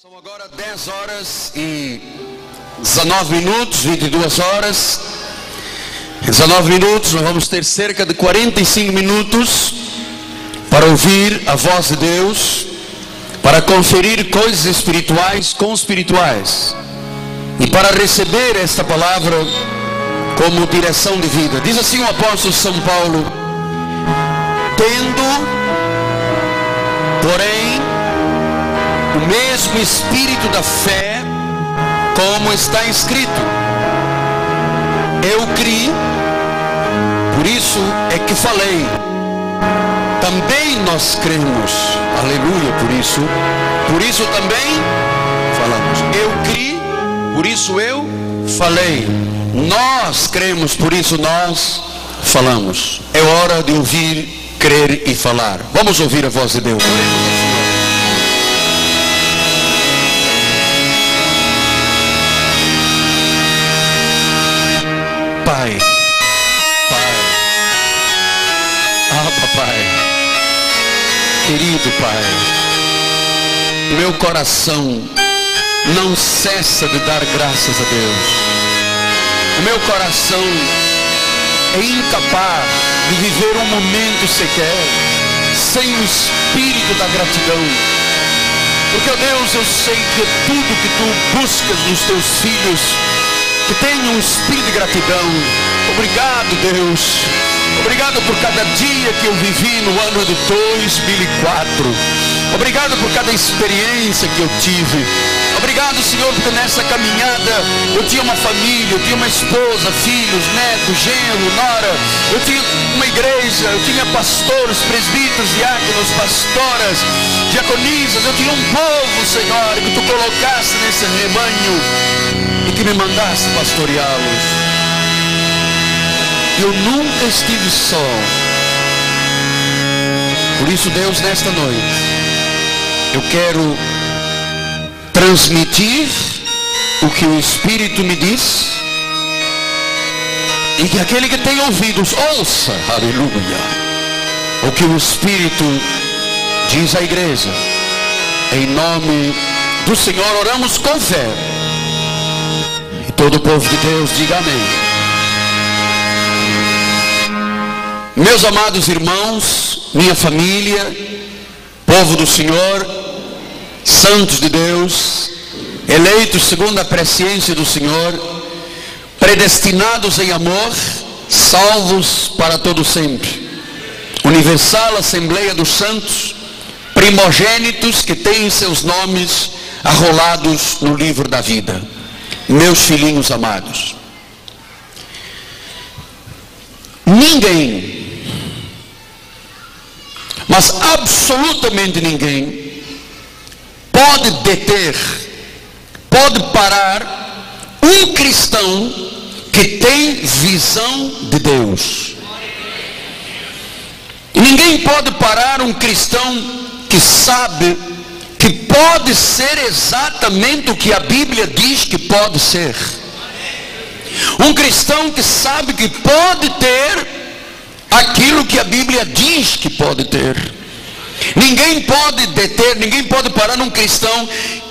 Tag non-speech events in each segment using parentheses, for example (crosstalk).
São agora 10 horas e 19 minutos, 22 horas. 19 minutos, nós vamos ter cerca de 45 minutos para ouvir a voz de Deus, para conferir coisas espirituais com espirituais e para receber esta palavra como direção de vida. Diz assim o apóstolo São Paulo: tendo, porém, o mesmo espírito da fé, como está escrito. Eu criei, por isso é que falei. Também nós cremos, aleluia, por isso, por isso também falamos. Eu criei, por isso eu falei. Nós cremos, por isso nós falamos. É hora de ouvir, crer e falar. Vamos ouvir a voz de Deus. Pai, Pai, ah, papai, querido Pai, meu coração não cessa de dar graças a Deus. O meu coração é incapaz de viver um momento sequer sem o espírito da gratidão. Porque, Deus, eu sei que tudo que tu buscas nos teus filhos que tenham um espírito de gratidão. Obrigado, Deus. Obrigado por cada dia que eu vivi no ano de 2004. Obrigado por cada experiência que eu tive. Obrigado, Senhor, porque nessa caminhada eu tinha uma família, eu tinha uma esposa, filhos, netos, genro, nora. Eu tinha uma igreja, eu tinha pastores, presbíteros, diáconos, pastoras, diaconisas. Eu tinha um povo, Senhor, que tu colocaste nesse rebanho que me mandaste pastoreá-los. Eu nunca estive só. Por isso, Deus, nesta noite, eu quero transmitir o que o Espírito me diz e que aquele que tem ouvidos ouça, aleluia, o que o Espírito diz à igreja. Em nome do Senhor, oramos com fé. Todo o povo de Deus diga amém. Meus amados irmãos, minha família, povo do Senhor, santos de Deus, eleitos segundo a presciência do Senhor, predestinados em amor, salvos para todo sempre. Universal Assembleia dos Santos, primogênitos que têm seus nomes arrolados no livro da vida. Meus filhinhos amados. Ninguém, mas absolutamente ninguém, pode deter, pode parar um cristão que tem visão de Deus. Ninguém pode parar um cristão que sabe pode ser exatamente o que a Bíblia diz que pode ser. Um cristão que sabe que pode ter aquilo que a Bíblia diz que pode ter. Ninguém pode deter, ninguém pode parar um cristão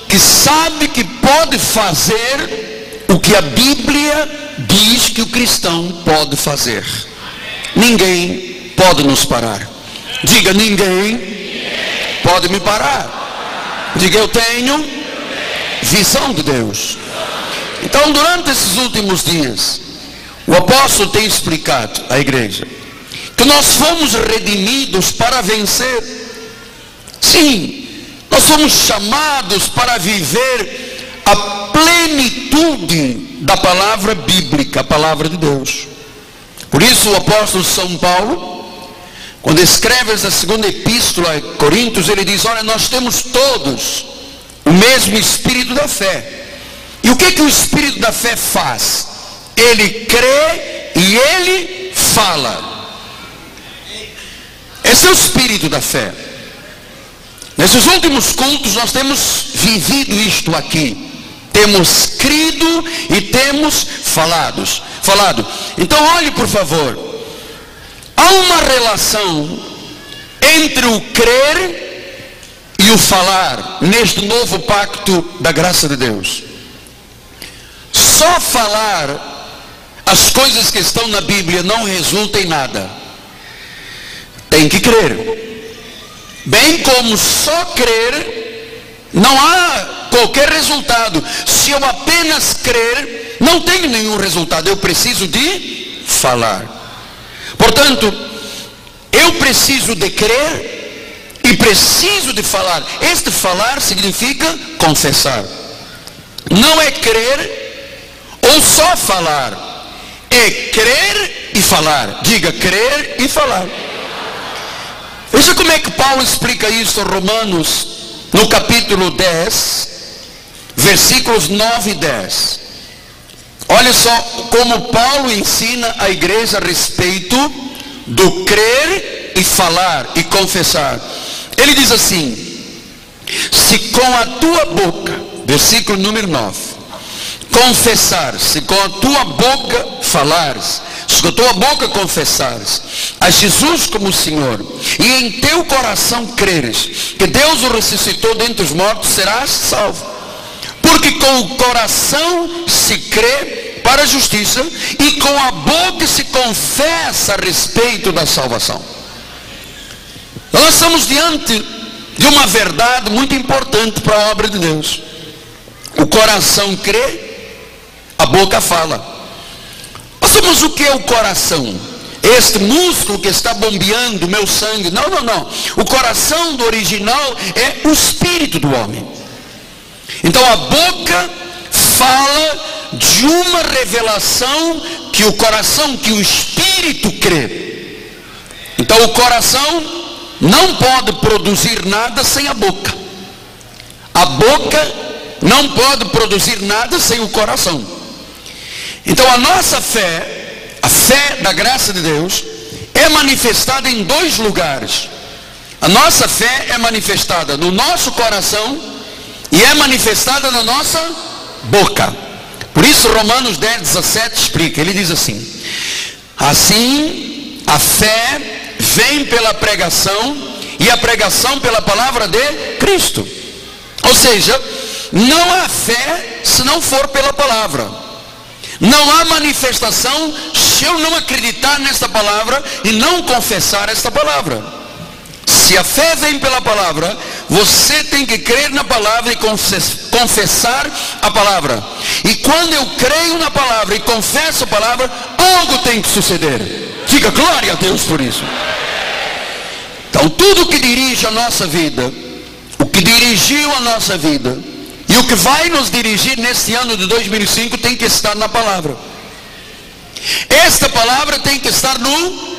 que sabe que pode fazer o que a Bíblia diz que o cristão pode fazer. Ninguém pode nos parar. Diga, ninguém pode me parar. Diga, eu tenho visão de Deus. Então, durante esses últimos dias, o apóstolo tem explicado à igreja que nós fomos redimidos para vencer. Sim, nós fomos chamados para viver a plenitude da palavra bíblica, a palavra de Deus. Por isso o apóstolo São Paulo, quando escreve essa segunda epístola a Coríntios, ele diz: Olha, nós temos todos o mesmo espírito da fé. E o que, que o espírito da fé faz? Ele crê e ele fala. Esse é o espírito da fé. Nesses últimos cultos nós temos vivido isto aqui. Temos crido e temos falados, falado. Então olhe por favor. Há uma relação entre o crer e o falar neste novo pacto da graça de Deus. Só falar as coisas que estão na Bíblia não resulta em nada. Tem que crer. Bem como só crer, não há qualquer resultado. Se eu apenas crer, não tenho nenhum resultado. Eu preciso de falar. Portanto, eu preciso de crer e preciso de falar. Este falar significa confessar. Não é crer ou só falar. É crer e falar. Diga crer e falar. Veja como é que Paulo explica isso Romanos, no capítulo 10, versículos 9 e 10. Olha só como Paulo ensina a igreja a respeito do crer e falar e confessar. Ele diz assim: se com a tua boca, versículo número 9, confessar, se com a tua boca falares, se com a tua boca confessares a Jesus como Senhor, e em teu coração creres que Deus o ressuscitou dentre os mortos, serás salvo. Porque com o coração se crê para a justiça e com a boca se confessa a respeito da salvação. Nós estamos diante de uma verdade muito importante para a obra de Deus. O coração crê, a boca fala. Mas o que é o coração? Este músculo que está bombeando meu sangue. Não, não, não. O coração do original é o espírito do homem. Então a boca fala de uma revelação que o coração, que o espírito crê. Então o coração não pode produzir nada sem a boca. A boca não pode produzir nada sem o coração. Então a nossa fé, a fé da graça de Deus, é manifestada em dois lugares. A nossa fé é manifestada no nosso coração e é manifestada na nossa boca. Por isso Romanos 10, 17 explica, ele diz assim, assim a fé vem pela pregação e a pregação pela palavra de Cristo. Ou seja, não há fé se não for pela palavra. Não há manifestação se eu não acreditar nesta palavra e não confessar esta palavra. Se a fé vem pela palavra, você tem que crer na palavra e confessar a palavra. E quando eu creio na palavra e confesso a palavra, algo tem que suceder. Diga glória a Deus por isso. Então, tudo que dirige a nossa vida, o que dirigiu a nossa vida, e o que vai nos dirigir neste ano de 2005 tem que estar na palavra. Esta palavra tem que estar no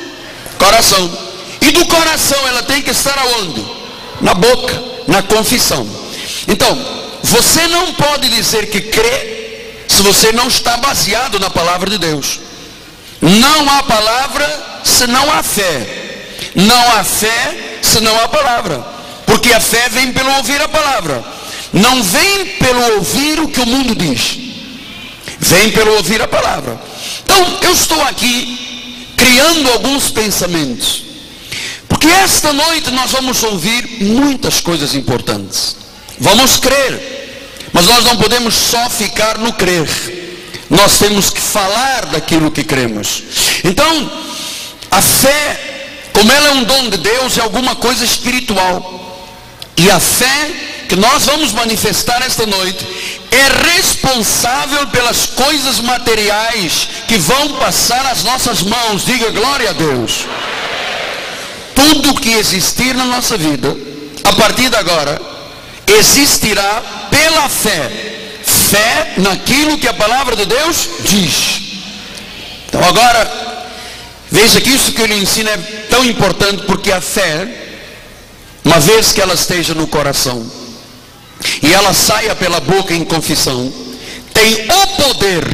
coração. E do coração ela tem que estar aonde? Na boca, na confissão. Então, você não pode dizer que crê se você não está baseado na palavra de Deus. Não há palavra se não há fé. Não há fé se não há palavra. Porque a fé vem pelo ouvir a palavra. Não vem pelo ouvir o que o mundo diz. Vem pelo ouvir a palavra. Então, eu estou aqui criando alguns pensamentos. Porque esta noite nós vamos ouvir muitas coisas importantes. Vamos crer. Mas nós não podemos só ficar no crer nós temos que falar daquilo que cremos. Então, a fé, como ela é um dom de Deus, é alguma coisa espiritual. E a fé que nós vamos manifestar esta noite é responsável pelas coisas materiais que vão passar às nossas mãos. Diga glória a Deus. Tudo que existir na nossa vida, a partir de agora, existirá pela fé fé naquilo que a palavra de Deus diz. Então agora, veja que isso que ele ensina é tão importante porque a fé, uma vez que ela esteja no coração e ela saia pela boca em confissão, tem o poder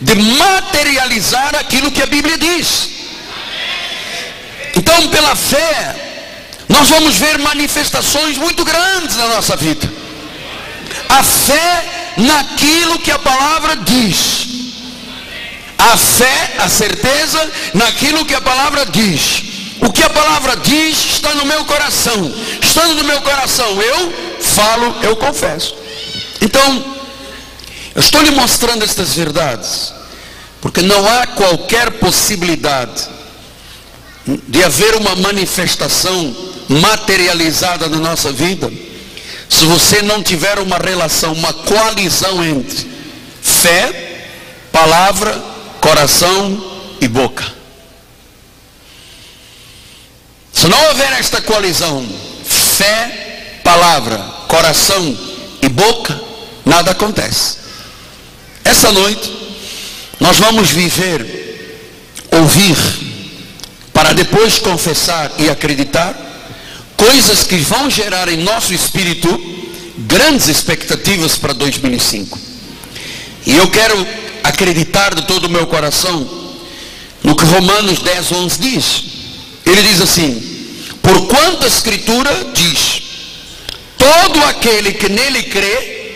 de materializar aquilo que a Bíblia diz. Então, pela fé, nós vamos ver manifestações muito grandes na nossa vida. A fé naquilo que a palavra diz. A fé, a certeza naquilo que a palavra diz. o que a palavra diz está no meu coração. Estando no meu coração, eu falo, eu confesso. Então, eu estou lhe mostrando estas verdades, porque não há qualquer possibilidade de haver uma manifestação materializada na nossa vida, se você não tiver uma relação, uma coalizão entre fé, palavra, coração e boca. Se não houver esta coalizão, fé, palavra, coração e boca, nada acontece. Essa noite, nós vamos viver, ouvir, para depois confessar e acreditar, coisas que vão gerar em nosso espírito grandes expectativas para 2005. E eu quero acreditar de todo o meu coração no que Romanos 10, 11 diz. Ele diz assim: Porquanto a Escritura diz: Todo aquele que nele crê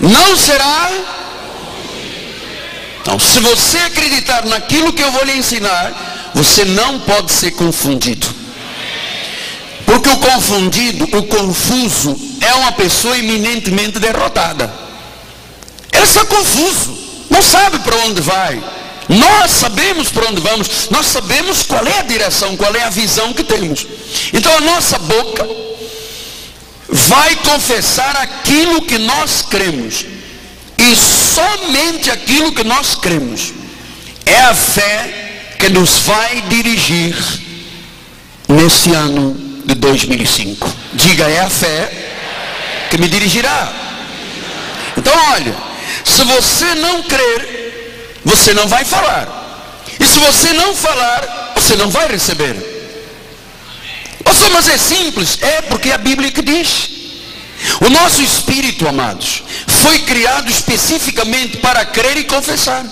não será. Então, se você acreditar naquilo que eu vou lhe ensinar, você não pode ser confundido. Porque o confundido, o confuso, é uma pessoa eminentemente derrotada. Ele está confuso, não sabe para onde vai. Nós sabemos para onde vamos, nós sabemos qual é a direção, qual é a visão que temos. Então a nossa boca vai confessar aquilo que nós cremos. E somente aquilo que nós cremos. É a fé que nos vai dirigir nesse ano de 2005. Diga, é a fé que me dirigirá. Então, olha, se você não crer, você não vai falar. E se você não falar, você não vai receber. Pastor, mas é simples. É porque a Bíblia que diz. O nosso espírito, amados, foi criado especificamente para crer e confessar.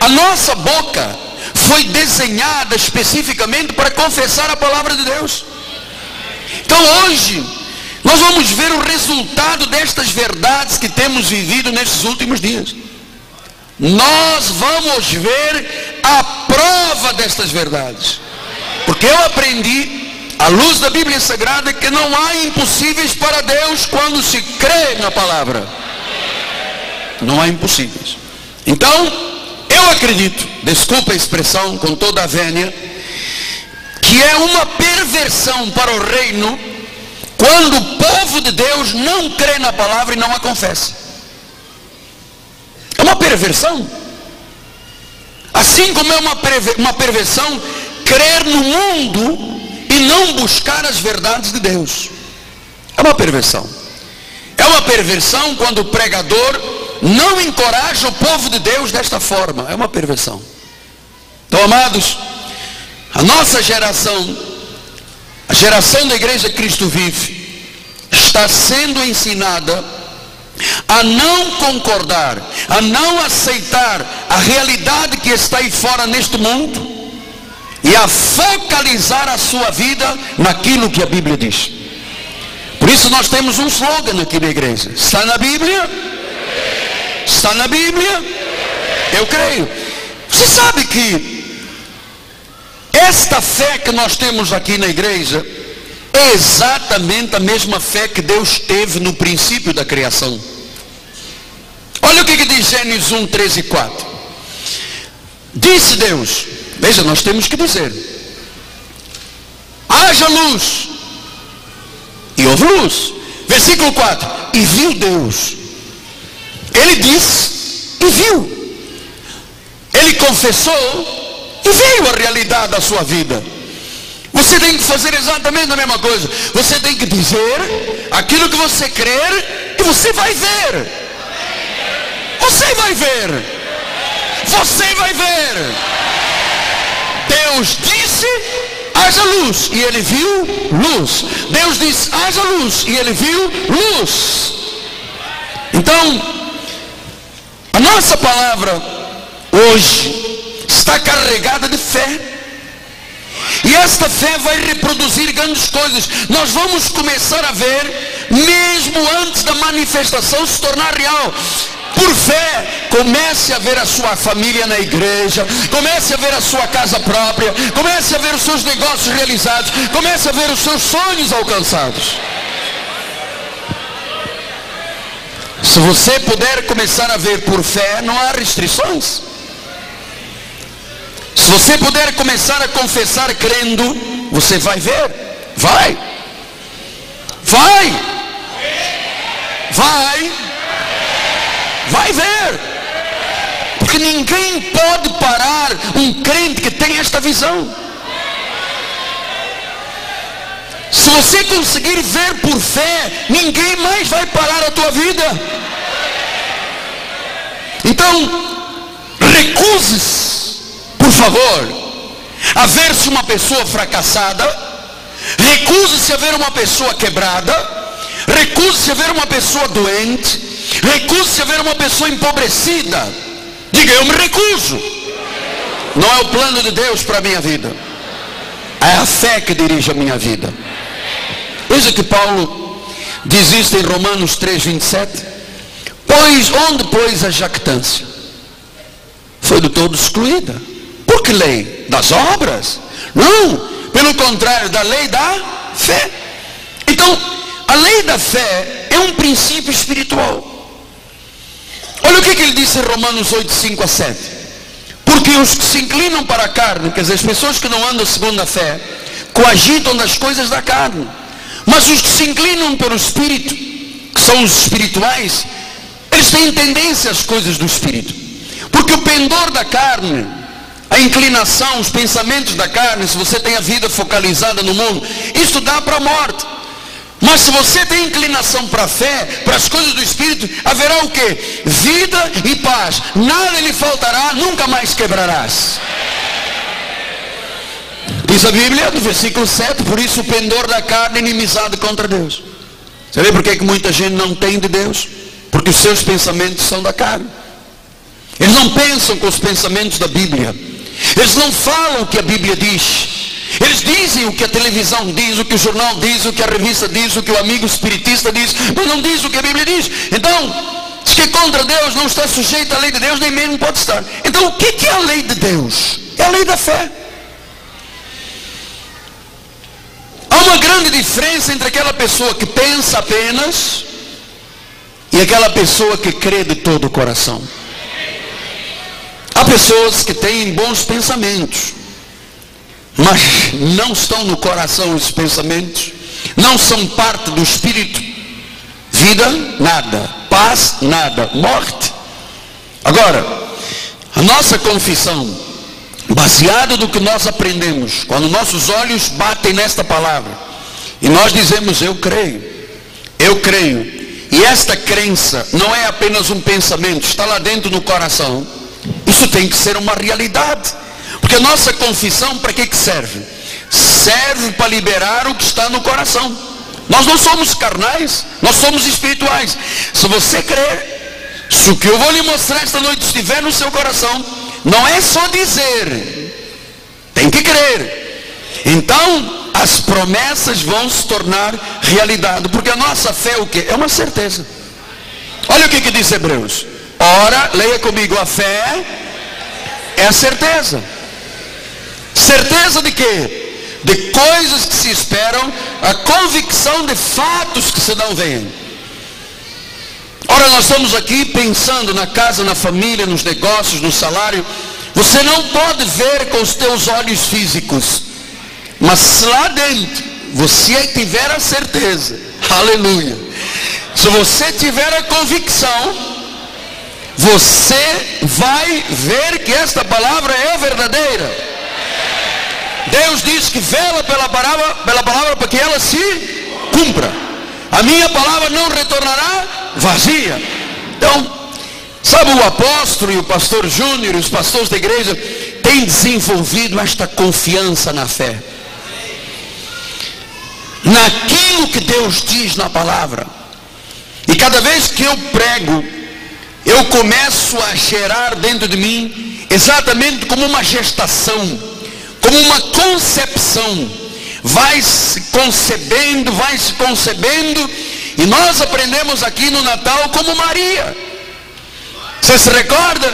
A nossa boca foi desenhada especificamente para confessar a palavra de Deus. Então hoje, nós vamos ver o resultado destas verdades que temos vivido nesses últimos dias. Nós vamos ver a prova destas verdades. Porque eu aprendi, à luz da Bíblia Sagrada, que não há impossíveis para Deus quando se crê na palavra. Não há impossíveis. Então, eu acredito, desculpa a expressão com toda a vénia, que é uma perversão para o reino quando o povo de Deus não crê na palavra e não a confessa. É uma perversão. Assim como é uma perversão crer no mundo e não buscar as verdades de Deus. É uma perversão. É uma perversão quando o pregador não encoraja o povo de Deus desta forma. É uma perversão. Então, amados, a nossa geração, a geração da igreja Cristo vive, está sendo ensinada a não concordar, a não aceitar a realidade que está aí fora neste mundo e a focalizar a sua vida naquilo que a Bíblia diz. Por isso nós temos um slogan aqui na igreja. Está na Bíblia? Está na Bíblia? Eu creio. Você sabe que esta fé que nós temos aqui na igreja é exatamente a mesma fé que Deus teve no princípio da criação. Olha o que, que diz Gênesis 1, 13 e 4. Disse Deus, Veja, nós temos que dizer: haja luz. E houve luz. Versículo 4. E viu Deus. Ele disse e viu. Ele confessou e veio a realidade da sua vida. Você tem que fazer exatamente a mesma coisa. Você tem que dizer aquilo que você crer e você vai ver. Você vai ver. Você vai ver. Deus disse, haja luz, e ele viu luz. Deus disse, haja luz, e ele viu luz. Então, a nossa palavra hoje está carregada de fé. E esta fé vai reproduzir grandes coisas. Nós vamos começar a ver, mesmo antes da manifestação se tornar real. Por fé, comece a ver a sua família na igreja, comece a ver a sua casa própria, comece a ver os seus negócios realizados, comece a ver os seus sonhos alcançados. Se você puder começar a ver por fé, não há restrições. Se você puder começar a confessar crendo, você vai ver. Vai. Vai. Vai. Vai ver. Porque ninguém pode parar um crente que tem esta visão. Se você conseguir ver por fé, ninguém mais vai parar a tua vida. Então, recuse-se, por favor, a ver-se uma pessoa fracassada, recuse-se a ver uma pessoa quebrada, recuse-se a ver uma pessoa doente, recuse-se a ver uma pessoa empobrecida. Diga, eu me recuso. Não é o plano de Deus para a minha vida. É a fé que dirige a minha vida. Veja que Paulo diz isso em Romanos 3, 27. Pois onde pois a jactância? Foi do todo excluída. Por que lei? Das obras? Não, pelo contrário, da lei da fé. Então, a lei da fé é um princípio espiritual. Olha o que, que ele disse em Romanos 8, 5 a 7. Porque os que se inclinam para a carne, quer dizer, as pessoas que não andam segundo a fé, coagitam das coisas da carne mas os que se inclinam pelo Espírito, que são os espirituais, eles têm tendência às coisas do Espírito. Porque o pendor da carne, a inclinação, os pensamentos da carne, se você tem a vida focalizada no mundo, isso dá para a morte. Mas se você tem inclinação para a fé, para as coisas do Espírito, haverá o que? Vida e paz. Nada lhe faltará, nunca mais quebrarás. Diz a Bíblia, no versículo 7, por isso o pendor da carne é inimizade contra Deus. Você vê por que muita gente não tem de Deus? Porque os seus pensamentos são da carne. Eles não pensam com os pensamentos da Bíblia. Eles não falam o que a Bíblia diz. Eles dizem o que a televisão diz, o que o jornal diz, o que a revista diz, o que o amigo espiritista diz, mas não diz o que a Bíblia diz. Então, diz que contra Deus não está sujeito à lei de Deus, nem mesmo pode estar. Então, o que é a lei de Deus? É a lei da fé. Há uma grande diferença entre aquela pessoa que pensa apenas e aquela pessoa que crê de todo o coração. Há pessoas que têm bons pensamentos, mas não estão no coração os pensamentos, não são parte do espírito. Vida, nada. Paz, nada. Morte. Agora, a nossa confissão baseado no que nós aprendemos, quando nossos olhos batem nesta palavra, e nós dizemos, eu creio, eu creio, e esta crença não é apenas um pensamento, está lá dentro no coração, isso tem que ser uma realidade, porque a nossa confissão para que, que serve? Serve para liberar o que está no coração. Nós não somos carnais, nós somos espirituais. Se você crer, se o que eu vou lhe mostrar esta noite estiver no seu coração, não é só dizer, tem que crer. Então, as promessas vão se tornar realidade, porque a nossa fé é o que? É uma certeza. Olha o que, que diz Hebreus. Ora, leia comigo, a fé é a certeza. Certeza de quê? De coisas que se esperam, a convicção de fatos que se não veem. Ora, nós estamos aqui pensando na casa, na família, nos negócios, no salário. Você não pode ver com os teus olhos físicos, mas lá dentro, você tiver a certeza, aleluia. Se você tiver a convicção, você vai ver que esta palavra é verdadeira. Deus diz que vela pela palavra, pela palavra para que ela se cumpra. A minha palavra não retornará vazia. Então, sabe o apóstolo e o pastor Júnior os pastores da igreja têm desenvolvido esta confiança na fé. Naquilo que Deus diz na palavra. E cada vez que eu prego, eu começo a gerar dentro de mim exatamente como uma gestação, como uma concepção. Vai se concebendo, vai se concebendo e nós aprendemos aqui no Natal como Maria. Você se recorda?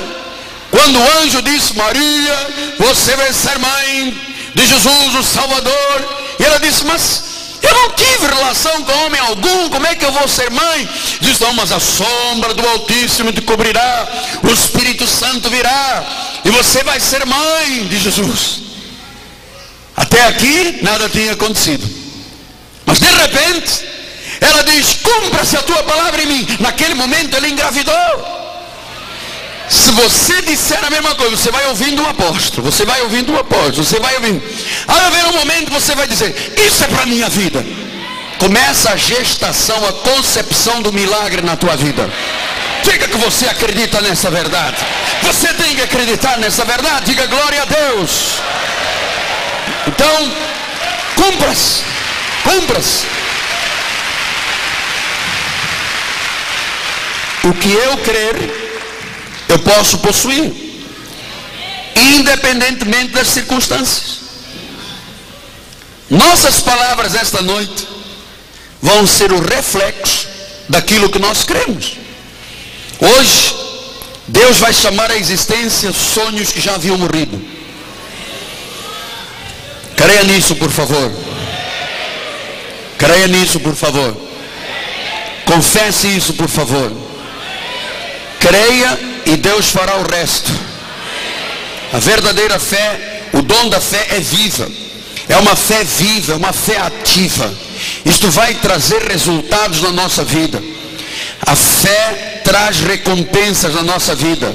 Quando o anjo disse, Maria, você vai ser mãe de Jesus, o Salvador. E ela disse, mas eu não tive relação com homem algum, como é que eu vou ser mãe? Diz, não, mas a sombra do Altíssimo te cobrirá, o Espírito Santo virá, e você vai ser mãe de Jesus. Até aqui nada tinha acontecido. Mas de repente, ela diz, cumpra-se a tua palavra em mim. Naquele momento ele engravidou. Se você disser a mesma coisa, você vai ouvindo o apóstolo, você vai ouvindo o apóstolo, você vai ouvindo. Aí haver um momento você vai dizer, isso é para a minha vida. Começa a gestação, a concepção do milagre na tua vida. Diga que você acredita nessa verdade. Você tem que acreditar nessa verdade. Diga glória a Deus. Então, cumpra-se. Cumpra-se. O que eu crer eu posso possuir, independentemente das circunstâncias. Nossas palavras esta noite vão ser o reflexo daquilo que nós cremos. Hoje, Deus vai chamar à existência sonhos que já haviam morrido. Creia nisso, por favor. Creia nisso, por favor. Confesse isso, por favor. Creia e Deus fará o resto. A verdadeira fé, o dom da fé é viva. É uma fé viva, é uma fé ativa. Isto vai trazer resultados na nossa vida. A fé traz recompensas na nossa vida.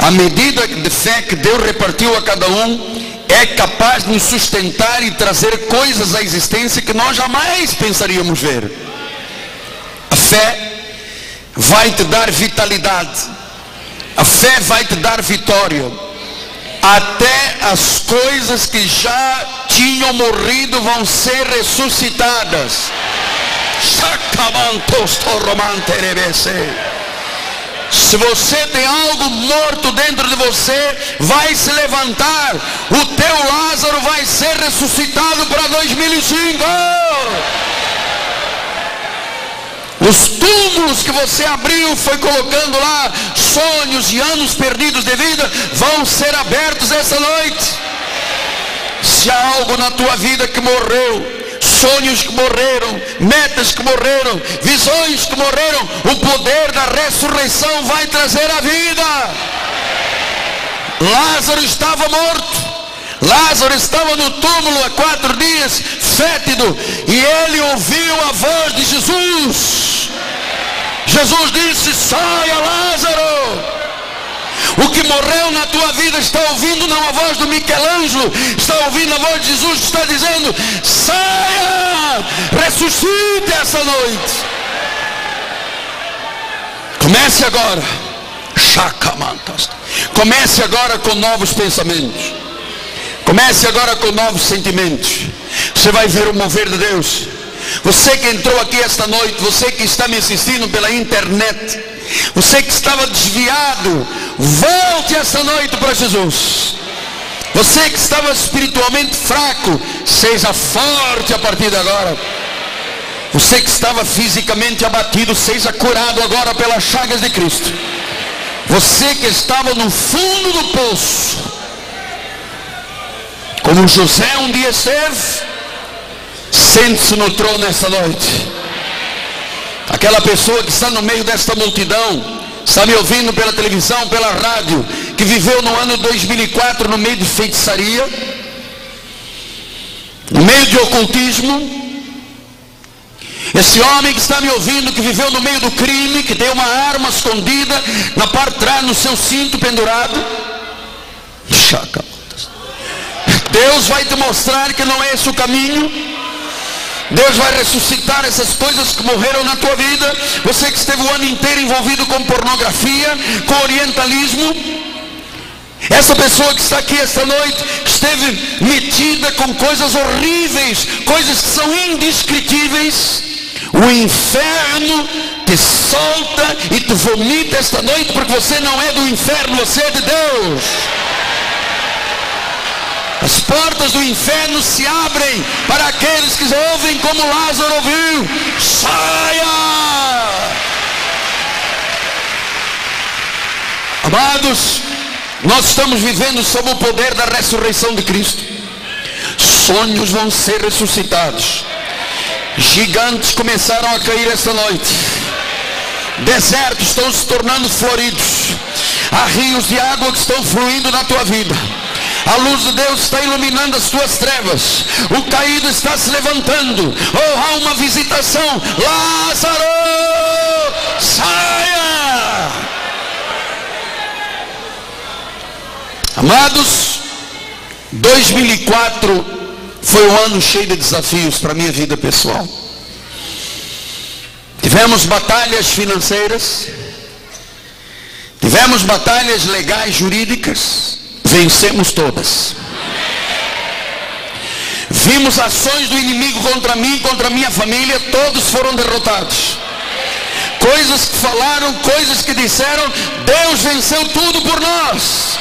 A medida de fé que Deus repartiu a cada um é capaz de nos sustentar e trazer coisas à existência que nós jamais pensaríamos ver. A fé vai te dar vitalidade. A fé vai te dar vitória. Até as coisas que já tinham morrido vão ser ressuscitadas. Se você tem algo morto dentro de você, vai se levantar. O teu Lázaro vai ser ressuscitado para 2005. Os túmulos que você abriu, foi colocando lá sonhos e anos perdidos de vida, vão ser abertos essa noite. Se há algo na tua vida que morreu, sonhos que morreram, metas que morreram, visões que morreram, o poder da ressurreição vai trazer a vida. Lázaro estava morto. Lázaro estava no túmulo há quatro dias, fétido, e ele ouviu a voz de Jesus. Jesus disse: Saia, Lázaro. O que morreu na tua vida está ouvindo não a voz do Michelangelo, está ouvindo a voz de Jesus, está dizendo: saia, ressuscite essa noite. Comece agora. Comece agora com novos pensamentos. Comece agora com novos sentimentos. Você vai ver o mover de Deus. Você que entrou aqui esta noite, você que está me assistindo pela internet, você que estava desviado, volte esta noite para Jesus. Você que estava espiritualmente fraco, seja forte a partir de agora. Você que estava fisicamente abatido, seja curado agora pelas chagas de Cristo. Você que estava no fundo do poço, como José um dia esteve, sente-se no trono nessa noite. Aquela pessoa que está no meio desta multidão, está me ouvindo pela televisão, pela rádio, que viveu no ano 2004 no meio de feitiçaria, no meio de ocultismo. Esse homem que está me ouvindo, que viveu no meio do crime, que tem uma arma escondida na parte de trás, no seu cinto pendurado. Deus vai te mostrar que não é esse o caminho. Deus vai ressuscitar essas coisas que morreram na tua vida. Você que esteve o ano inteiro envolvido com pornografia, com orientalismo. Essa pessoa que está aqui esta noite esteve metida com coisas horríveis, coisas que são indescritíveis. O inferno te solta e te vomita esta noite porque você não é do inferno, você é de Deus. As portas do inferno se abrem para aqueles que ouvem como Lázaro ouviu. Saia! Amados, nós estamos vivendo sob o poder da ressurreição de Cristo. Sonhos vão ser ressuscitados. Gigantes começaram a cair esta noite. Desertos estão se tornando floridos. Há rios de água que estão fluindo na tua vida. A luz de Deus está iluminando as tuas trevas. O caído está se levantando. Oh, há uma visitação. Lázaro, saia! Amados, 2004 foi um ano cheio de desafios para a minha vida pessoal. Tivemos batalhas financeiras, tivemos batalhas legais, jurídicas, vencemos todas. Vimos ações do inimigo contra mim, contra minha família, todos foram derrotados. Coisas que falaram, coisas que disseram, Deus venceu tudo por nós.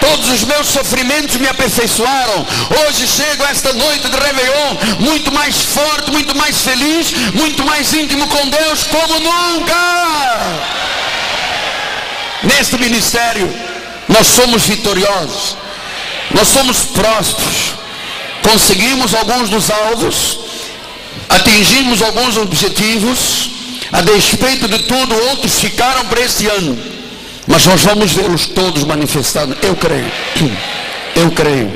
Todos os meus sofrimentos me aperfeiçoaram. Hoje chego esta noite de Réveillon muito mais forte, muito mais feliz, muito mais íntimo com Deus como nunca. Neste ministério, nós somos vitoriosos. Nós somos prósperos. Conseguimos alguns dos alvos, atingimos alguns objetivos, a despeito de tudo, outros ficaram para este ano. Mas nós vamos vê-los todos manifestados. Eu creio. Eu creio.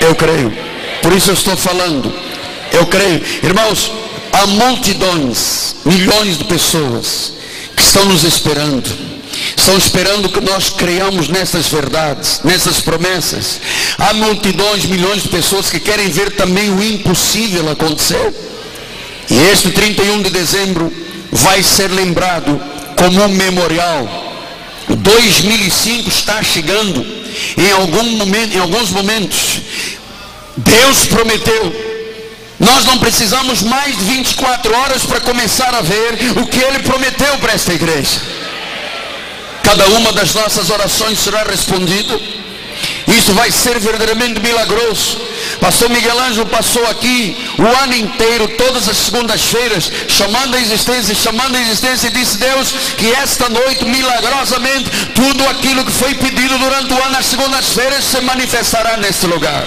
Eu creio. Por isso eu estou falando. Eu creio. Irmãos, há multidões, milhões de pessoas que estão nos esperando. Estão esperando que nós creiamos nessas verdades, nessas promessas. Há multidões, milhões de pessoas que querem ver também o impossível acontecer. E este 31 de dezembro vai ser lembrado como um memorial 2005 está chegando em algum momento, em alguns momentos. Deus prometeu. Nós não precisamos mais de 24 horas para começar a ver o que ele prometeu para esta igreja. Cada uma das nossas orações será respondida. Isso vai ser verdadeiramente milagroso. Pastor Miguel Ângelo passou aqui o ano inteiro, todas as segundas-feiras, chamando a existência, chamando a existência, e disse Deus que esta noite, milagrosamente, tudo aquilo que foi pedido durante o ano, as segundas-feiras, se manifestará neste lugar.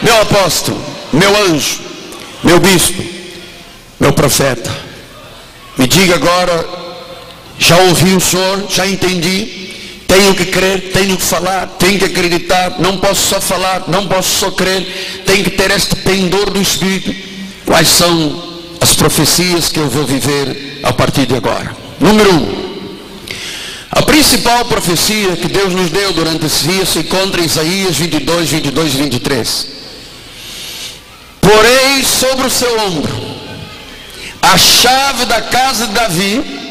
Meu apóstolo, meu anjo, meu bispo, meu profeta, me diga agora, já ouvi o Senhor, já entendi, tenho que crer, tenho que falar, tenho que acreditar, não posso só falar, não posso só crer, tenho que ter este pendor do Espírito. Quais são as profecias que eu vou viver a partir de agora? Número um. A principal profecia que Deus nos deu durante esse dia se encontra em Isaías 22, 22 e 23. Porém, sobre o seu ombro, a chave da casa de Davi,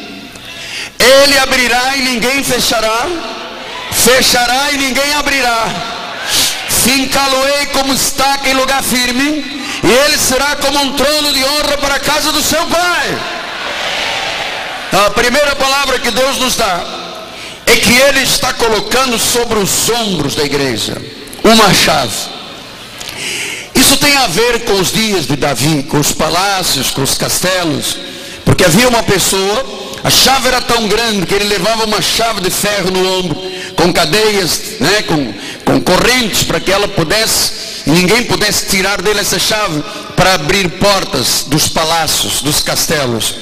ele abrirá e ninguém fechará, fechará e ninguém abrirá. Fincá-lo-ei como estaca em lugar firme, e ele será como um trono de honra para a casa do seu pai. A primeira palavra que Deus nos dá é que Ele está colocando sobre os ombros da igreja uma chave. Isso tem a ver com os dias de Davi, com os palácios, com os castelos, porque havia uma pessoa a chave era tão grande que ele levava uma chave de ferro no ombro, com cadeias, né, com, com correntes, para que ela pudesse, ninguém pudesse tirar dele essa chave para abrir portas dos palácios, dos castelos.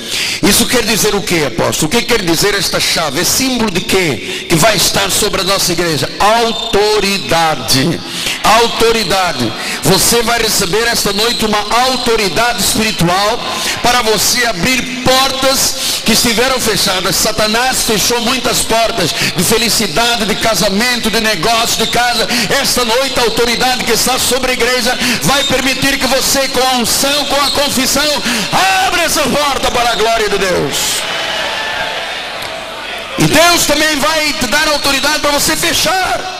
Isso quer dizer o que, apóstolo? O que quer dizer esta chave? É símbolo de quê? Que vai estar sobre a nossa igreja? Autoridade. Autoridade. Você vai receber esta noite uma autoridade espiritual para você abrir portas que estiveram fechadas. Satanás fechou muitas portas de felicidade, de casamento, de negócio, de casa. Esta noite a autoridade que está sobre a igreja vai permitir que você com a unção, com a confissão, abra essa porta para a glória de Deus. E Deus também vai te dar autoridade para você fechar.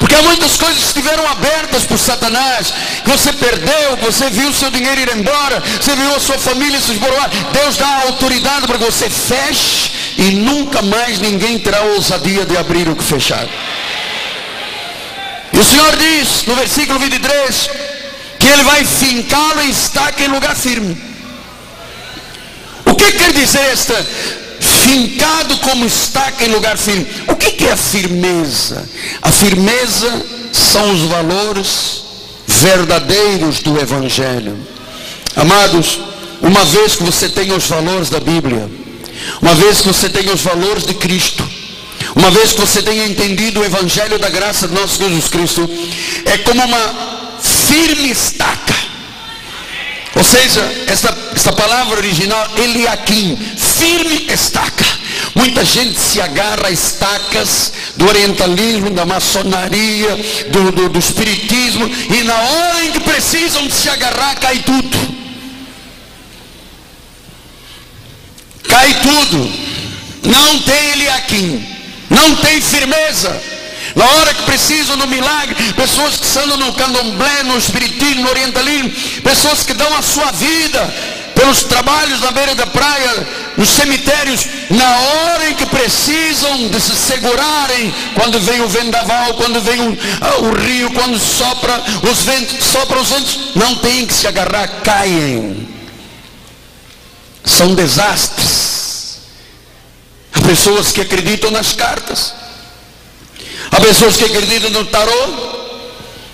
Porque há muitas coisas que estiveram abertas por Satanás, você perdeu, você viu o seu dinheiro ir embora, você viu a sua família se esboroar. Deus dá autoridade para que você feche e nunca mais ninguém terá ousadia de abrir o que fechar. E o Senhor diz no versículo 23 que Ele vai fincá-lo em estaca em lugar firme. O que quer dizer esta fincado como estaca em lugar firme. O que é a firmeza? A firmeza são os valores verdadeiros do Evangelho. Amados, uma vez que você tem os valores da Bíblia, uma vez que você tem os valores de Cristo, uma vez que você tenha entendido o Evangelho da graça de nosso Jesus Cristo, é como uma firme estaca. Ou seja, essa, essa palavra original, Eliakim, firme estaca. Muita gente se agarra a estacas do orientalismo, da maçonaria, do, do, do espiritismo, e na hora em que precisam se agarrar, cai tudo. Cai tudo. Não tem Eliakim. Não tem firmeza. Na hora que precisam do milagre, pessoas que andam no candomblé, no espiritismo, no orientalismo, pessoas que dão a sua vida pelos trabalhos na beira da praia, nos cemitérios, na hora em que precisam de se segurarem, quando vem o vendaval, quando vem o, ah, o rio, quando sopra os ventos, sopra os ventos, não tem que se agarrar, caem. São desastres. Há pessoas que acreditam nas cartas. Há pessoas que acreditam no tarô.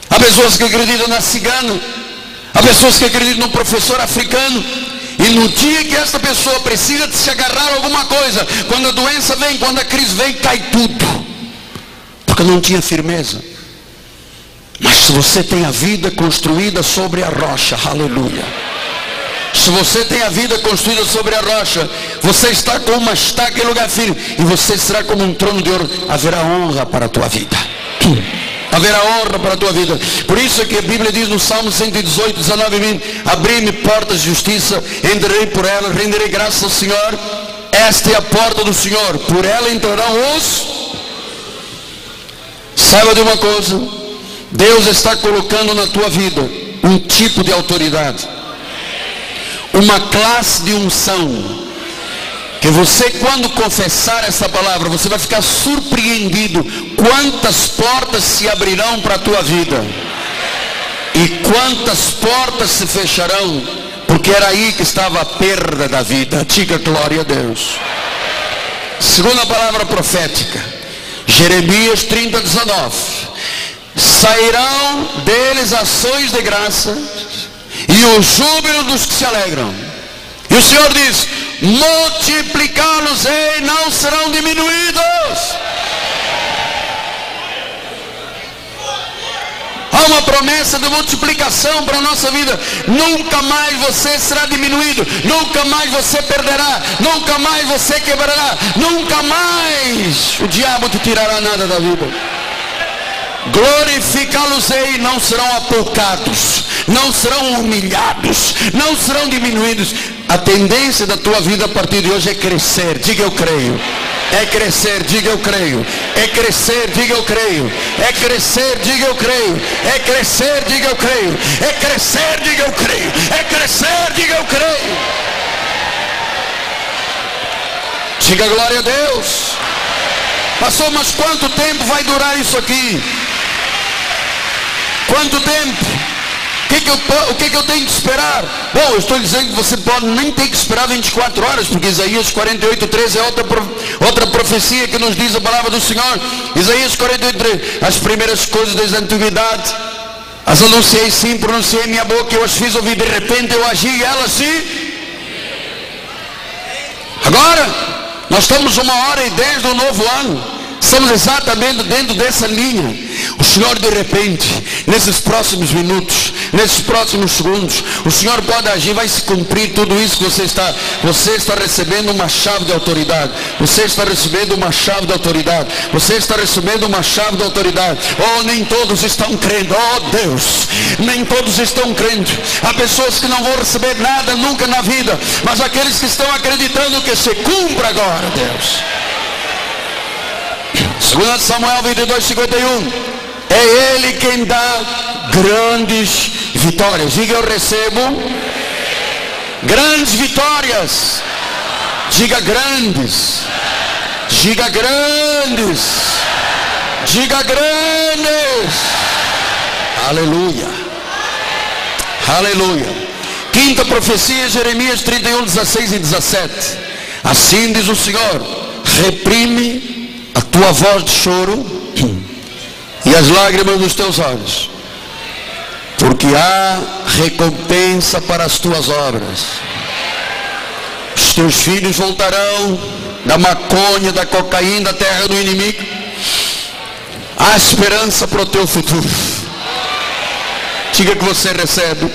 Há pessoas que acreditam na cigana. Há pessoas que acreditam no professor africano. E no dia que essa pessoa precisa de se agarrar a alguma coisa, quando a doença vem, quando a crise vem, cai tudo. Porque não tinha firmeza. Mas se você tem a vida construída sobre a rocha, aleluia. Se você tem a vida construída sobre a rocha, você está com uma estaca em lugar firme, e você será como um trono de ouro, haverá honra para a tua vida. Haverá honra para a tua vida. Por isso é que a Bíblia diz no Salmo 118, 19 e 20, abri-me portas de justiça, entrarei por ela, renderei graças ao Senhor. Esta é a porta do Senhor, por ela entrarão os. Saiba de uma coisa, Deus está colocando na tua vida um tipo de autoridade uma classe de unção. Que você, quando confessar essa palavra, você vai ficar surpreendido quantas portas se abrirão para a tua vida e quantas portas se fecharão, porque era aí que estava a perda da vida. Diga glória a Deus. Segunda palavra profética, Jeremias 30, 19. Sairão deles ações de graça e o júbilo dos que se alegram. E o Senhor diz: multiplicá-los-ei, não serão diminuídos. Há uma promessa de multiplicação para a nossa vida. Nunca mais você será diminuído. Nunca mais você perderá. Nunca mais você quebrará. Nunca mais o diabo te tirará nada da vida glorificá-los-ei, não serão apoucados, não serão humilhados, não serão diminuídos. A tendência da tua vida a partir de hoje é crescer, diga eu creio. É crescer, diga eu creio. É crescer, diga eu creio. É crescer, diga eu creio. É crescer, diga eu creio. É crescer, diga eu creio. É crescer, diga eu creio. Diga glória a Deus. Passou, mas quanto tempo vai durar isso aqui? Quanto tempo? Que, que, eu, o que, que eu tenho que esperar? Bom, eu estou dizendo que você pode nem ter que esperar 24 horas, porque Isaías 48, 13 é outra, outra profecia que nos diz a palavra do Senhor. Isaías 48, 13. As primeiras coisas desde a antiguidade, as anunciei sim, pronunciei minha boca, eu as fiz ouvir, de repente eu agi e elas se. Agora, nós estamos uma hora e dez do novo ano. Estamos exatamente dentro dessa linha. O Senhor, de repente, nesses próximos minutos, nesses próximos segundos, o Senhor pode agir, vai se cumprir tudo isso que você está. Você está recebendo uma chave de autoridade. Você está recebendo uma chave de autoridade. Você está recebendo uma chave de autoridade. Oh, nem todos estão crendo. Oh, Deus, nem todos estão crendo. Há pessoas que não vão receber nada nunca na vida, mas aqueles que estão acreditando que se cumpra agora, Deus. 2 Samuel 22, 51. É Ele quem dá grandes vitórias. Diga eu recebo grandes vitórias. Diga grandes. Diga grandes. Diga grandes. Aleluia. Aleluia. Quinta profecia, Jeremias 31, 16 e 17. Assim diz o Senhor: reprime a tua voz de choro e as lágrimas dos teus olhos, porque há recompensa para as tuas obras. Os teus filhos voltarão da maconha, da cocaína, da terra do inimigo. Há esperança para o teu futuro. Diga que você recebe.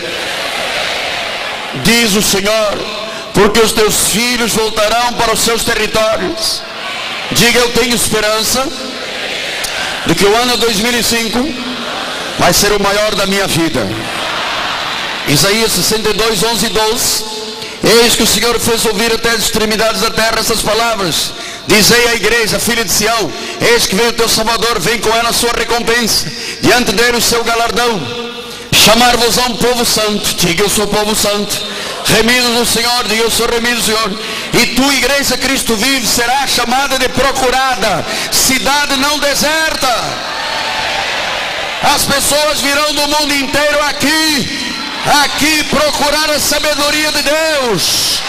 Diz o Senhor, porque os teus filhos voltarão para os seus territórios. Diga, eu tenho esperança de que o ano 2005 vai ser o maior da minha vida. Isaías 62, 11 e 12. Eis que o Senhor fez ouvir até as extremidades da terra essas palavras. Dizei à igreja, filha de Sião, eis que vem o teu Salvador, vem com ela a sua recompensa, diante dele o seu galardão. Chamar-vos a um povo santo, diga eu sou povo santo. Remido do Senhor, diga eu sou remido do Senhor. E tu, igreja Cristo vive, será chamada de procurada, cidade não deserta. As pessoas virão do mundo inteiro aqui, aqui procurar a sabedoria de Deus,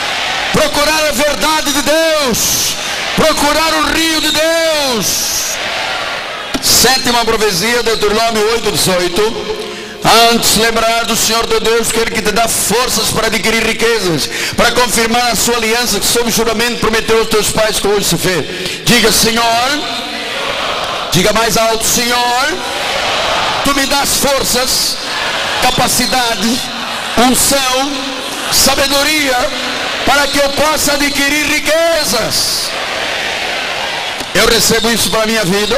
procurar a verdade de Deus, procurar o rio de Deus. Sétima profecia, Deuteronômio 8, 18. Antes lembrar do Senhor teu Deus, aquele que te dá forças para adquirir riquezas, para confirmar a sua aliança que sob juramento prometeu aos teus pais que hoje se fez. Diga, Senhor, diga mais alto, Senhor, tu me das forças, capacidade, unção, sabedoria, para que eu possa adquirir riquezas. Eu recebo isso para a minha vida.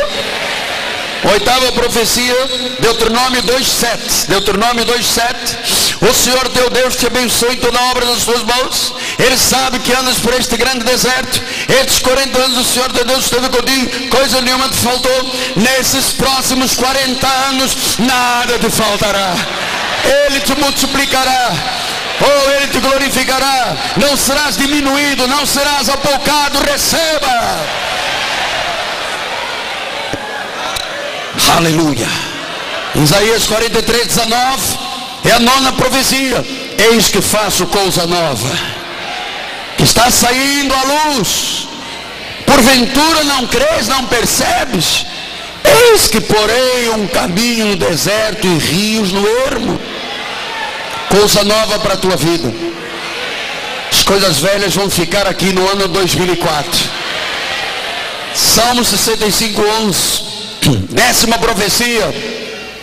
Oitava profecia, Deuteronômio 2,7. Deuteronômio 2,7. O Senhor teu Deus te abençoe em toda a obra das suas mãos. Ele sabe que andas por este grande deserto. Estes 40 anos o Senhor teu Deus esteve contigo. Coisa nenhuma te faltou. Nesses próximos 40 anos, nada te faltará. Ele te multiplicará. Ou ele te glorificará. Não serás diminuído, não serás apocado. Receba. Aleluia. Isaías 43, 19 é a nona profecia. Eis que faço coisa nova, que está saindo à luz. Porventura não crês, não percebes? Eis que porei um caminho no deserto e rios no ermo. Coisa nova para a tua vida. As coisas velhas vão ficar aqui no ano 2004. Salmo 65, 11. Décima profecia: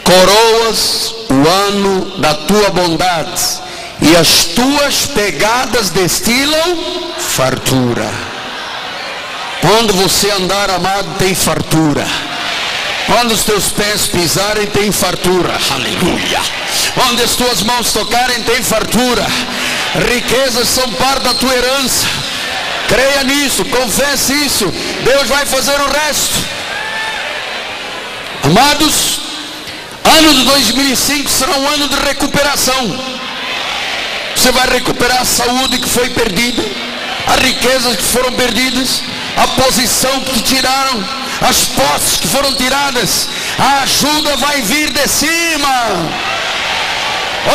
coroas o ano da tua bondade, e as tuas pegadas destilam fartura. Quando você andar amado, tem fartura. Quando os teus pés pisarem, tem fartura. Aleluia. Onde as tuas mãos tocarem, tem fartura. Riquezas são parte da tua herança. Creia nisso, confesse isso. Deus vai fazer o resto. Amados, ano de 2005 será um ano de recuperação. Você vai recuperar a saúde que foi perdida, as riquezas que foram perdidas, a posição que te tiraram, as posses que foram tiradas. A ajuda vai vir de cima.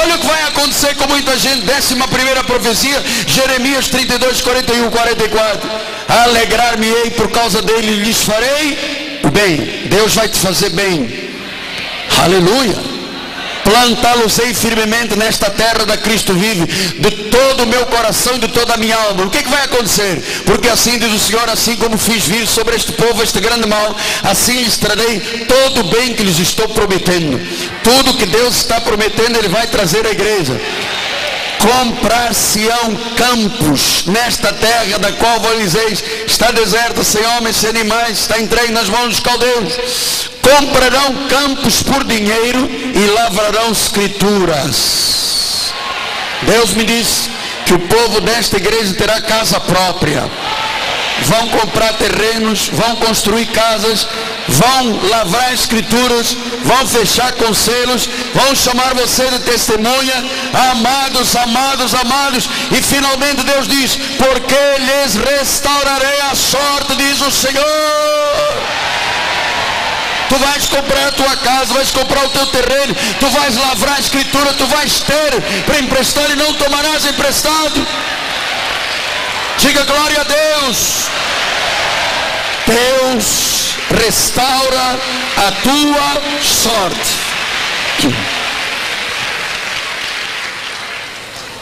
Olha o que vai acontecer com muita gente. Décima primeira profecia, Jeremias 32, 41, 44. Alegrar-me-ei por causa dele, lhes farei bem, Deus vai te fazer bem. Aleluia. Plantá-los-ei firmemente nesta terra da Cristo vive, de todo o meu coração e de toda a minha alma. O que, é que vai acontecer? Porque assim diz o Senhor, assim como fiz vir sobre este povo este grande mal, assim lhes trarei todo o bem que lhes estou prometendo. Tudo que Deus está prometendo, Ele vai trazer à igreja comprar-se-ão campos nesta terra da qual vos está deserta, sem homens, sem animais, está entregue nas mãos dos caldeus. Comprarão campos por dinheiro e lavrarão escrituras. Deus me disse que o povo desta igreja terá casa própria vão comprar terrenos, vão construir casas, vão lavrar escrituras, vão fechar conselhos, vão chamar você de testemunha, amados, amados, amados, e finalmente Deus diz: porque lhes restaurarei a sorte, diz o Senhor. Tu vais comprar a tua casa, vais comprar o teu terreno, tu vais lavrar a escritura, tu vais ter para emprestar e não tomarás emprestado. Diga glória a Deus. Deus restaura a tua sorte.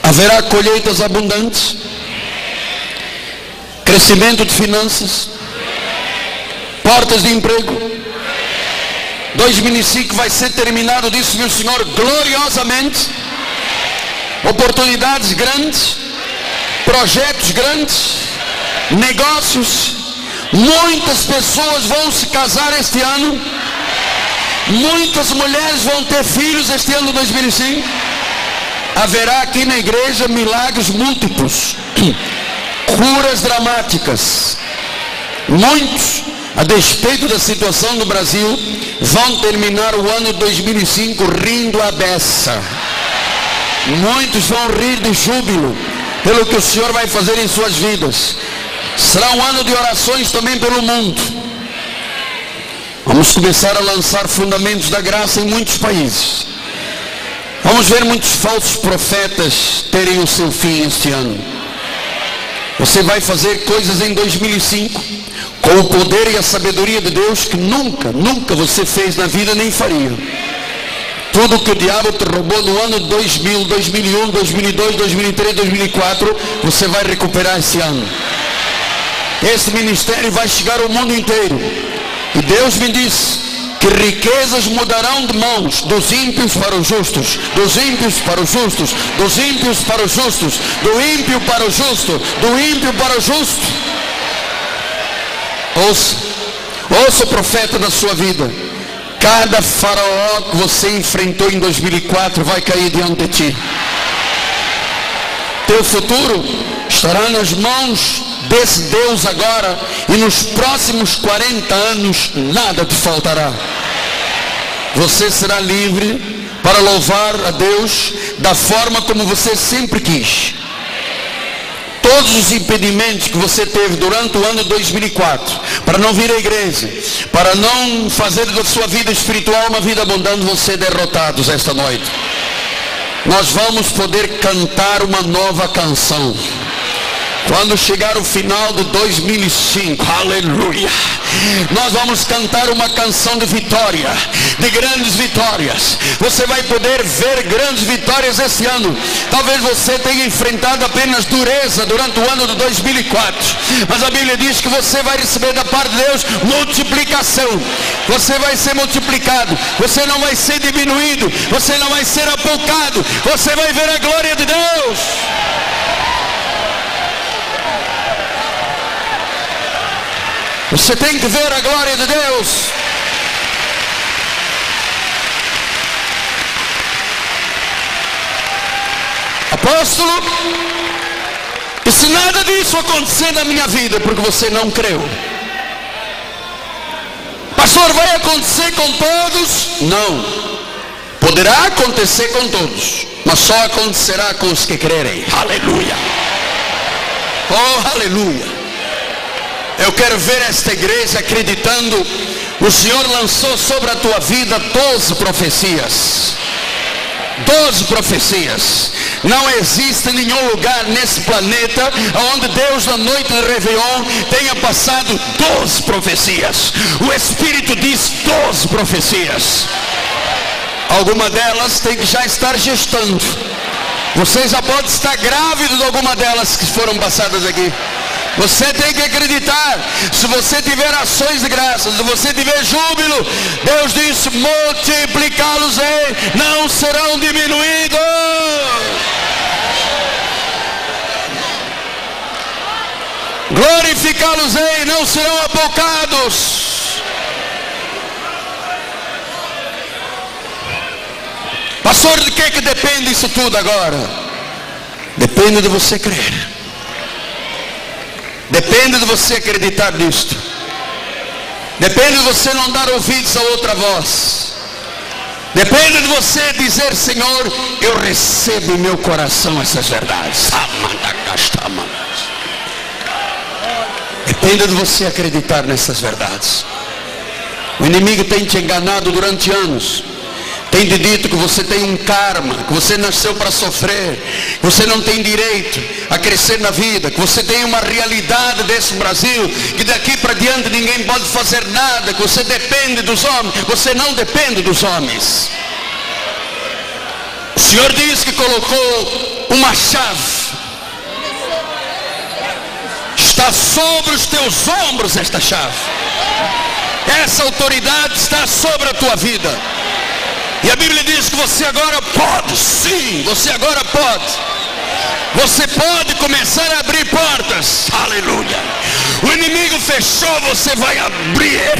Haverá colheitas abundantes, crescimento de finanças, portas de emprego. 2005 vai ser terminado, disse meu Senhor, gloriosamente. Oportunidades grandes, projetos grandes, negócios. Muitas pessoas vão se casar este ano. Muitas mulheres vão ter filhos este ano 2005. Haverá aqui na igreja milagres múltiplos, (clears throat) curas dramáticas. Muitos, a despeito da situação do Brasil, vão terminar o ano 2005 rindo a beça. Muitos vão rir de júbilo pelo que o Senhor vai fazer em suas vidas. Será um ano de orações também pelo mundo. Vamos começar a lançar fundamentos da graça em muitos países. Vamos ver muitos falsos profetas terem o seu fim este ano. Você vai fazer coisas em 2005 com o poder e a sabedoria de Deus que nunca, nunca você fez na vida nem faria. Tudo que o diabo te roubou no ano 2000, 2001, 2002, 2003, 2004, você vai recuperar esse ano. Esse ministério vai chegar ao mundo inteiro. E Deus me disse que riquezas mudarão de mãos dos ímpios para os justos, dos ímpios para os justos, dos ímpios para os justos, do ímpio para o justo, do ímpio para o justo. Ouça, ouça o profeta da sua vida. Cada faraó que você enfrentou em 2004 vai cair diante de ti. Teu futuro estará nas mãos desse Deus agora e nos próximos 40 anos nada te faltará. Você será livre para louvar a Deus da forma como você sempre quis todos os impedimentos que você teve durante o ano 2004 para não vir à igreja, para não fazer da sua vida espiritual uma vida abundante, ser derrotados esta noite. Nós vamos poder cantar uma nova canção. Quando chegar o final de 2005, aleluia, nós vamos cantar uma canção de vitória, de grandes vitórias. Você vai poder ver grandes vitórias esse ano. Talvez você tenha enfrentado apenas dureza durante o ano de 2004, mas a Bíblia diz que você vai receber da parte de Deus multiplicação. Você vai ser multiplicado, você não vai ser diminuído, você não vai ser apocado, você vai ver a glória de Deus. Você tem que ver a glória de Deus. Apóstolo, e se nada disso acontecer na minha vida, porque você não creu. Pastor, vai acontecer com todos? Não. Poderá acontecer com todos, mas só acontecerá com os que crerem. Aleluia. Oh, aleluia. Eu quero ver esta igreja acreditando. O Senhor lançou sobre a tua vida 12 profecias. 12 profecias. Não existe nenhum lugar nesse planeta onde Deus na noite de Réveillon tenha passado 12 profecias. O Espírito diz 12 profecias. Alguma delas tem que já estar gestando. Você já pode estar grávido de alguma delas que foram passadas aqui. Você tem que acreditar. Se você tiver ações de graça, se você tiver júbilo, Deus disse: multiplicá-los-ei, não serão diminuídos. Glorificá-los-ei, não serão apocados. Pastor, de que, que depende isso tudo agora? Depende de você crer. Depende de você acreditar nisto. Depende de você não dar ouvidos a outra voz. Depende de você dizer, Senhor, eu recebo em meu coração essas verdades. Depende de você acreditar nessas verdades. O inimigo tem te enganado durante anos Tem dito que você tem um karma, que você nasceu para sofrer, que você não tem direito a crescer na vida, que você tem uma realidade desse Brasil, que daqui para diante ninguém pode fazer nada, que você depende dos homens, você não depende dos homens. O Senhor diz que colocou uma chave. Está sobre os teus ombros esta chave. Essa autoridade está sobre a tua vida. E a Bíblia diz que você agora pode, sim, você agora pode. Você pode começar a abrir portas. Aleluia. O inimigo fechou, você vai abrir.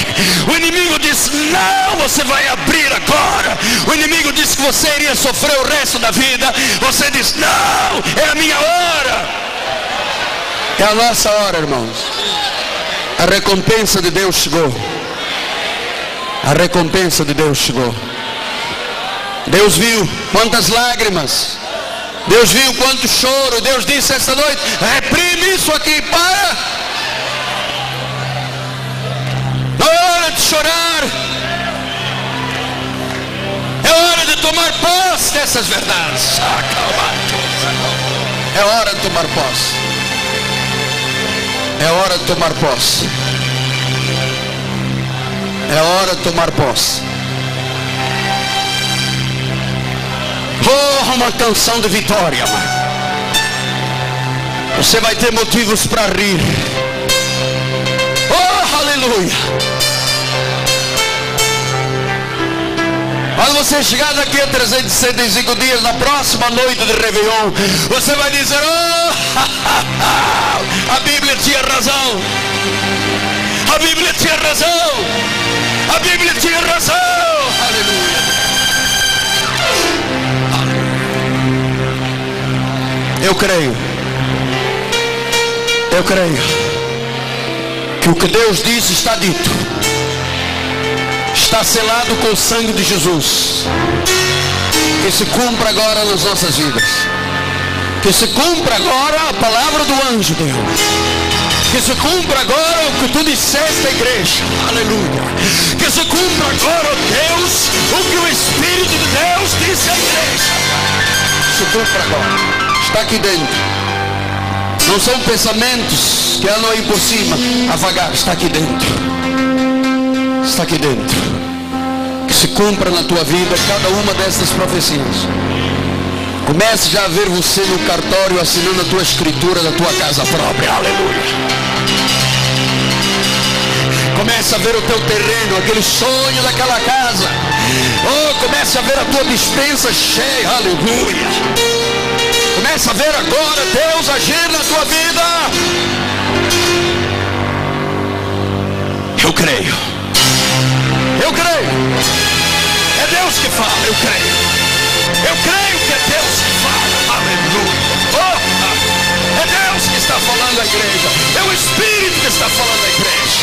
O inimigo disse: Não, você vai abrir agora. O inimigo disse que você iria sofrer o resto da vida. Você diz: Não, é a minha hora. É a nossa hora, irmãos. A recompensa de Deus chegou. A recompensa de Deus chegou. Deus viu quantas lágrimas. Deus viu quanto choro. Deus disse esta noite: reprime isso aqui, para. Não é hora de chorar. É hora de tomar posse dessas verdades. É hora de tomar posse. É hora de tomar posse. É hora de tomar posse. Oh, uma canção de vitória. Você vai ter motivos para rir. Oh, aleluia. Quando você chegar daqui a 365 dias, na próxima noite de Réveillon, você vai dizer: Oh, (laughs) a Bíblia tinha razão. A Bíblia tinha razão. A Bíblia tinha razão. Aleluia. Eu creio. Eu creio. Que o que Deus disse está dito. Está selado com o sangue de Jesus. Que se cumpra agora nas nossas vidas. Que se cumpra agora a palavra do anjo, Deus. Que se cumpra agora o que tu disseste à igreja. Aleluia. Que se cumpra agora, Deus, o que o Espírito de Deus disse à igreja. Se cumpra agora está aqui dentro. Não são pensamentos que andam aí por cima, a vagar, está aqui dentro. Está aqui dentro. Que se cumpra na tua vida cada uma dessas profecias. Comece já a ver você no cartório assinando a tua escritura da tua casa própria. Aleluia. Comece a ver o teu terreno, aquele sonho daquela casa. Oh, comece a ver a tua dispensa cheia. Aleluia. Começa a ver agora Deus agir na tua vida. Eu creio. Eu creio. É Deus que fala, eu creio. Eu creio que é Deus que fala. Aleluia. Oh, é Deus que está falando à igreja. É o Espírito que está falando à igreja.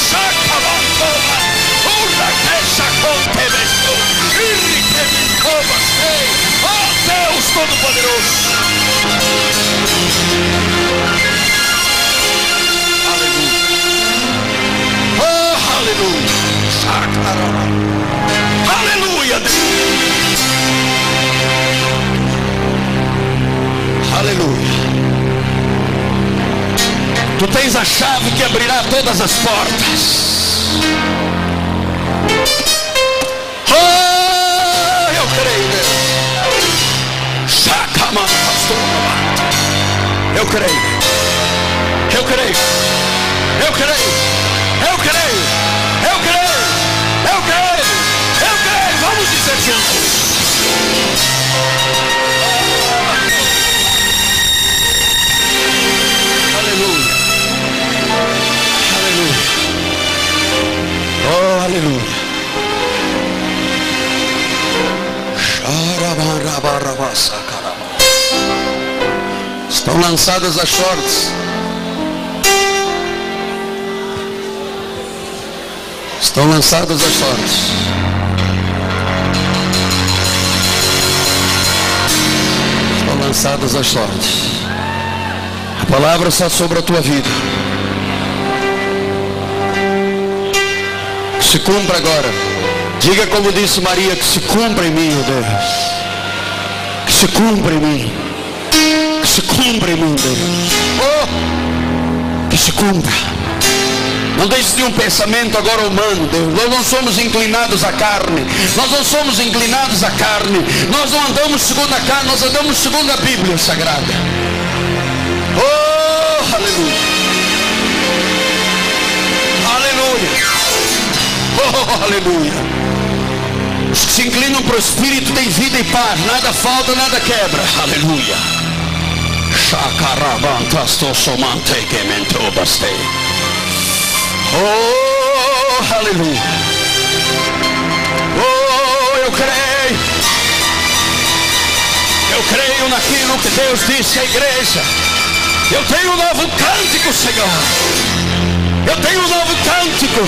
Sacabantoma. Urra que chacontebestu. Irri que me cobastei. Deus Todo-Poderoso. Aleluia. Oh, aleluia. Aleluia, Deus. Aleluia. Tu tens a chave que abrirá todas as portas. Eu creio. Eu creio. Eu creio. Eu creio. Eu creio. Eu creio. Eu creio. Vamos dizer juntos. Aleluia. Aleluia. Oh, aleluia. Estão lançadas as shorts. Estão lançadas as shorts. Estão lançadas as shorts. A palavra está sobre a tua vida. Se cumpra agora Diga como disse Maria, que se cumpra em mim, ó Deus. Que se cumpra em mim. Se cumpra mim, Deus. Oh, que se cumpra. Não deixe de um pensamento agora humano, Deus. Nós não somos inclinados à carne. Nós não somos inclinados à carne. Nós não andamos segundo a carne, nós andamos segundo a Bíblia Sagrada. Oh, aleluia. Aleluia. Oh, aleluia. Os que se inclinam para o Espírito têm vida e paz. Nada falta, nada quebra. Aleluia. Oh, aleluia. Oh, eu creio. Eu creio naquilo que Deus disse à igreja. Eu tenho um novo cântico, Senhor. Eu tenho um novo cântico.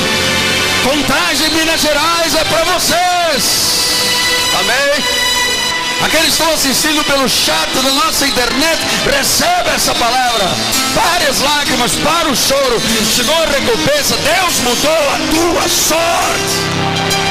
Contagem Minas Gerais é para vocês. Amém. Aqueles que estão assistindo pelo chat da nossa internet, receba essa palavra. Pare as lágrimas, para o choro. Senhor, recompensa. Deus mudou a tua sorte.